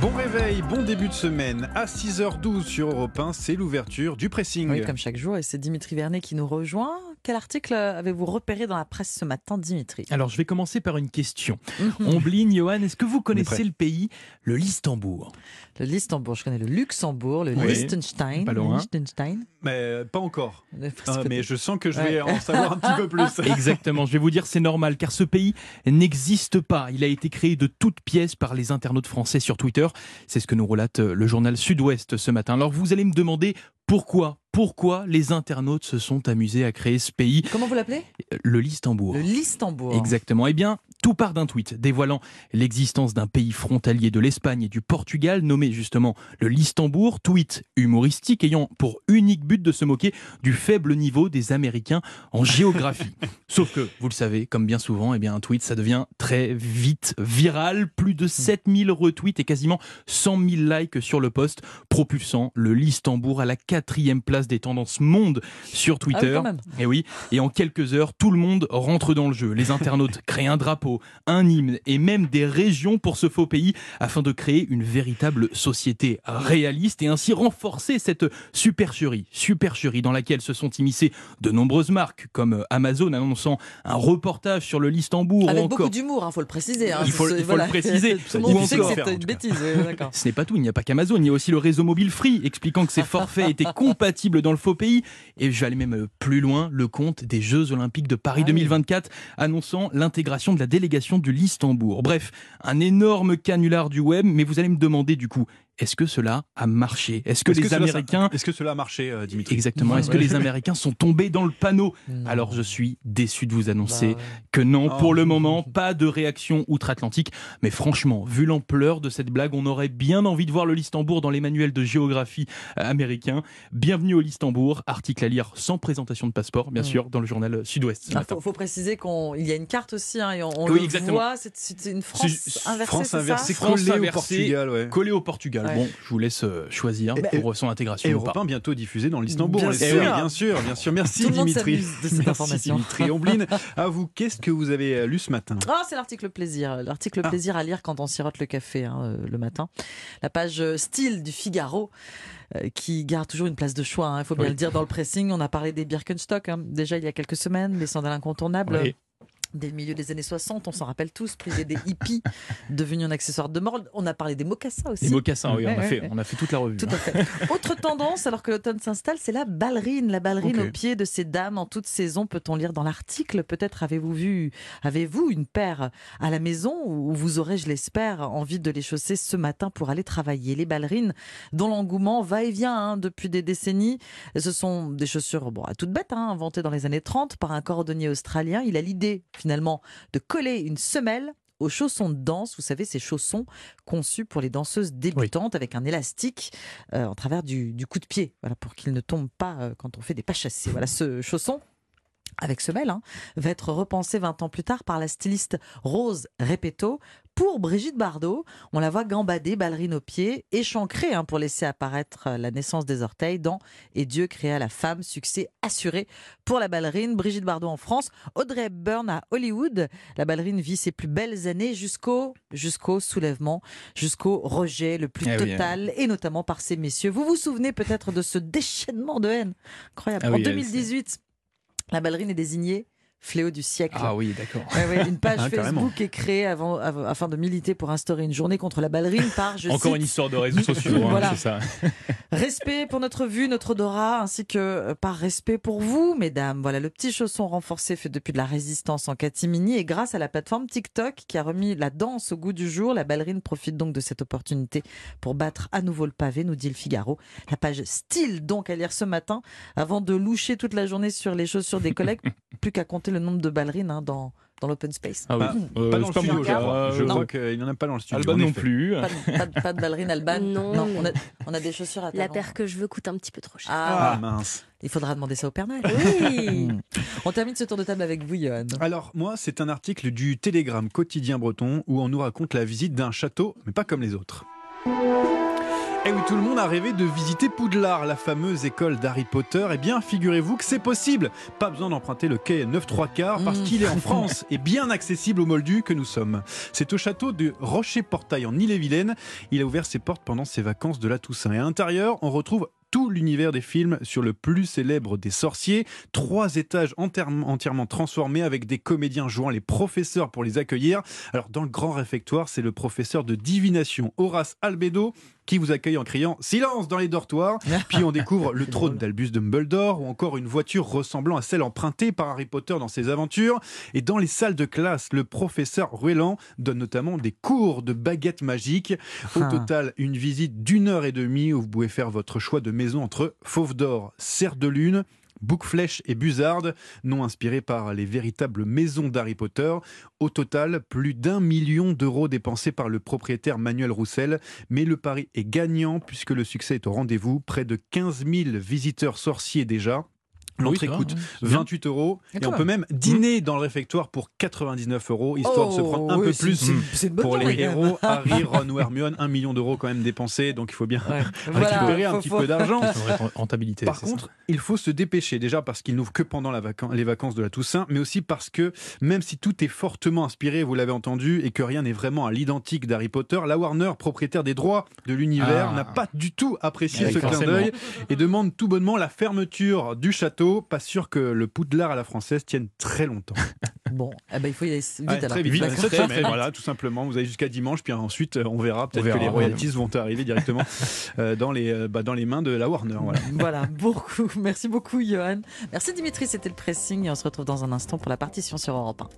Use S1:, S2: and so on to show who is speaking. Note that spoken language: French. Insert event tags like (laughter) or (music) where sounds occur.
S1: Bon réveil, bon début de semaine. À 6h12 sur Europe 1, c'est l'ouverture du pressing.
S2: Oui, comme chaque jour, et c'est Dimitri Vernet qui nous rejoint. Quel article avez-vous repéré dans la presse ce matin, Dimitri?
S3: Alors, je vais commencer par une question. Ombline, Johan, est-ce que vous connaissez le pays, le Listembourg
S2: Le Listembourg, je connais le Luxembourg, le
S1: Oui.
S2: Liechtenstein.
S3: Pas loin.
S2: Liechtenstein.
S1: Mais euh, pas encore. Ah, mais je sens que je
S2: Ouais.
S1: vais en savoir un petit peu (laughs) plus.
S3: Exactement, je vais vous dire c'est normal car ce pays n'existe pas. Il a été créé de toutes pièces par les internautes français sur Twitter. C'est ce que nous relate euh, le journal Sud-Ouest ce matin. Alors vous allez me demander pourquoi? Pourquoi les internautes se sont amusés à créer ce pays,
S2: Comment vous l'appelez?
S3: Le Listembourg.
S2: Le Listembourg.
S3: Exactement. Eh bien, tout part d'un tweet dévoilant l'existence d'un pays frontalier de l'Espagne et du Portugal, nommé justement le Listembourg. Tweet humoristique ayant pour unique but de se moquer du faible niveau des Américains en géographie. (laughs) Sauf que, vous le savez, comme bien souvent, eh bien, un tweet, ça devient très vite viral. Plus de 7000 retweets et quasiment 100 000 likes sur le post, propulsant le Listembourg à la quatrième place des tendances monde sur
S2: Ah oui,
S3: Twitter. Et oui, et en quelques heures, tout le monde rentre dans le jeu. Les internautes créent un drapeau, un hymne et même des régions pour ce faux pays afin de créer une véritable société réaliste et ainsi renforcer cette supercherie, supercherie dans laquelle se sont immiscées de nombreuses marques comme Amazon annonçant un reportage sur le Listembourg
S2: Avec
S3: ou
S2: beaucoup d'humour, il faut le préciser. hein.
S3: Il faut- il faut le préciser. (laughs)
S2: Tout le monde sait que c'est une bêtise. oui, (laughs) d'accord.
S3: ce n'est pas tout, il n'y a pas qu'Amazon, il y a aussi le réseau mobile Free expliquant que ces forfaits étaient (laughs) compatibles dans le faux pays. Et je vais aller même plus loin, le compte des Jeux Olympiques de Paris
S2: Ah oui.
S3: 2024 annonçant l'intégration de la délégation du Listembourg. Bref, un énorme canular du web, mais vous allez me demander du coup, est-ce que cela a marché? Est-ce que
S1: Est-ce
S3: les
S1: cela-
S3: Américains...
S1: Est-ce que cela a marché, euh, Dimitri?
S3: Exactement, est-ce que les Américains sont tombés dans le panneau? (laughs)
S2: Non.
S3: Alors je suis déçu de vous
S2: Bah
S3: annoncer
S2: ouais.
S3: que non,
S1: Oh.
S3: pour le moment, pas de réaction outre-Atlantique. Mais franchement, vu l'ampleur de cette blague, on aurait bien envie de voir le Listembourg dans les manuels de géographie euh, américains. Bienvenue au Listembourg, article à lire sans présentation de passeport, bien sûr, dans le journal Sud-Ouest ce
S2: Il faut, faut préciser qu'il y a une carte aussi, hein, et on, on
S3: Oui,
S2: le
S3: exactement.
S2: voit, c'est- une France inversée,
S1: France
S2: c'est
S1: inversée,
S2: ça?
S3: France
S1: collée au
S3: inversée.
S1: Portugal, ouais.
S3: Collé au Portugal.
S2: Ouais.
S3: Bon, je vous laisse euh, choisir
S1: Et-
S3: pour son intégration
S1: Et
S3: ou
S1: Europe
S3: pas.
S1: 1 bientôt diffusé dans l'Istanbul.
S2: Bien sûr.
S1: bien sûr, bien sûr. Merci
S2: Tout le monde
S1: Dimitri.
S2: de cette
S1: Merci
S2: information.
S1: Dimitri. Ombline, (laughs) à vous, qu'est-ce que vous avez euh, lu ce matin?
S2: Ah, c'est l'article plaisir. L'article
S1: Ah.
S2: plaisir à lire quand on sirote le café hein, euh, le matin. La page style du Figaro. qui garde toujours une place de choix, hein, il faut bien
S3: Oui.
S2: le dire dans le pressing. On a parlé des Birkenstock hein, déjà il y a quelques semaines, les sandales incontournables.
S3: Oui.
S2: Dès le milieu des années 60, on s'en rappelle tous, prisés des hippies, (laughs) devenus un accessoire de mode. On a parlé des mocassins aussi.
S3: Les mocassins, oui, on, a fait, on a fait toute la revue.
S2: Tout
S3: hein.
S2: à fait. Autre tendance, alors que l'automne s'installe, c'est la ballerine. La ballerine
S1: Ok.
S2: au pied de ces dames en toute saison, peut-on lire dans l'article. Peut-être avez-vous vu, avez-vous une paire à la maison ou vous aurez, je l'espère, envie de les chausser ce matin pour aller travailler? Les ballerines, dont l'engouement va et vient hein, depuis des décennies. Ce sont des chaussures bon, à toute bête, hein, inventées dans les années 30 par un cordonnier australien. Il a l'idée, finalement, de coller une semelle aux chaussons de danse, vous savez, ces chaussons conçus pour les danseuses débutantes avec un élastique euh, en travers du, coup de pied, voilà, pour qu'ils ne tombent pas euh, quand on fait des pas chassés. Voilà, ce chausson avec semelle, hein, va être repensé 20 ans plus tard par la styliste Rose Repetto pour Brigitte Bardot. On la voit gambader, ballerine aux pieds, échancrée hein, pour laisser apparaître euh, la naissance des orteils dans Et Dieu créa la femme, succès assuré pour la ballerine. Brigitte Bardot en France, Audrey Hepburn à Hollywood. La ballerine vit ses plus belles années jusqu'au jusqu'au soulèvement, jusqu'au rejet le plus
S3: Eh oui,
S2: total, et notamment par ces messieurs. Vous vous souvenez peut-être de ce déchaînement de haine? Incroyable.
S3: Ah
S2: en
S3: oui, elle,
S2: 2018, la ballerine est désignée fléau du siècle.
S3: Ah oui, d'accord.
S2: Ouais, ouais, une page (laughs)
S1: Ah, carrément.
S2: Facebook est créée avant, av- afin de militer pour instaurer une journée contre la ballerine par, je
S3: Encore
S2: cite,
S3: une histoire de réseaux (laughs) sociaux, hein,
S2: Voilà.
S3: c'est ça. (laughs)
S2: Respect pour notre vue, notre odorat, ainsi que euh, par respect pour vous, mesdames. Voilà, le petit chausson renforcé fait depuis de la résistance en catimini et grâce à la plateforme TikTok qui a remis la danse au goût du jour, la ballerine profite donc de cette opportunité pour battre à nouveau le pavé, nous dit le Figaro. La page style donc à lire ce matin avant de loucher toute la journée sur les chaussures des collègues. Plus qu'à compter le nombre de ballerines hein, dans, dans l'open space.
S3: Ah oui.
S1: Pas-
S3: Euh,
S1: pas dans le studio, je
S3: cas.
S1: crois. Je
S3: Euh,
S1: crois qu'il n'y en a pas dans le studio.
S3: Alban non plus.
S2: Pas de, pas de- pas de ballerine albane
S4: Non,
S2: on,
S4: mais-
S2: a, on a des chaussures à
S4: La
S2: talons.
S4: paire que je veux coûte un petit peu trop cher.
S2: Ah,
S1: Ah mince.
S2: il faudra demander ça au Père Noël.
S4: Oui. (laughs)
S2: On termine ce tour de table avec vous, Johan.
S1: Alors moi, c'est un article du Télégramme quotidien breton où on nous raconte la visite d'un château, mais pas comme les autres. Et eh oui, tout le monde a rêvé de visiter Poudlard, la fameuse école d'Harry Potter. Eh bien, figurez-vous que c'est possible. Pas besoin d'emprunter le quai 9 3 quarts parce mmh. qu'il est en (laughs) France et bien accessible aux Moldus que nous sommes. C'est au château de Rocher-Portail en Ille-et-Vilaine. Il a ouvert ses portes pendant ses vacances de la Toussaint. Et à l'intérieur, on retrouve tout l'univers des films sur le plus célèbre des sorciers. Trois étages entièrement transformés avec des comédiens jouant les professeurs pour les accueillir. Alors dans le grand réfectoire, c'est le professeur de divination Horace Albedo qui vous accueille en criant silence dans les dortoirs. (laughs) Puis on découvre le trône d'Albus Dumbledore ou encore une voiture ressemblant à celle empruntée par Harry Potter dans ses aventures. Et dans les salles de classe, le professeur Ruelan donne notamment des cours de baguettes magiques. Au ah. total, une visite d'une heure et demie où vous pouvez faire votre choix de maison entre Fauve d'Or, Serre de Lune, Boucflèche et Buzard, nom inspiré par les véritables maisons d'Harry Potter. Au total, plus d'un million d'euros dépensés par le propriétaire Manuel Roussel. Mais le pari est gagnant puisque le succès est au rendez-vous. Près de 15 000 visiteurs sorciers déjà. L'entrée coûte 28 euros et, on peut même dîner dans le réfectoire pour 99 euros, histoire de se prendre un oh, peu plus pour les héros. (laughs) Harry, Ron ou Hermione, 1 million d'euros quand même dépensés, donc il faut bien (laughs) récupérer un petit peu d'argent. (laughs)
S3: Rentabilité.
S1: Par contre, il faut se dépêcher déjà parce qu'il n'ouvre que pendant les vacances de la Toussaint, mais aussi parce que même si tout est fortement inspiré, vous l'avez entendu, et que rien n'est vraiment à l'identique d'Harry Potter, la Warner, propriétaire des droits de l'univers, ah. n'a pas du tout apprécié ce clin d'œil et demande tout bonnement la fermeture du château pas sûr que le poudlard à la française tienne très longtemps. (laughs)
S2: Bon, eh ben, il faut y aller vite alors.
S1: Très vite, cette semaine, voilà, tout simplement. Vous allez jusqu'à dimanche, puis ensuite on verra. Peut-être que les royalties vont arriver directement (laughs) euh, dans, les, euh, bah, dans les mains de la Warner.
S2: Voilà. (laughs) voilà, beaucoup. Merci beaucoup, Johan. Merci Dimitri, c'était le pressing. Et on se retrouve dans un instant pour la partition sur Europe 1.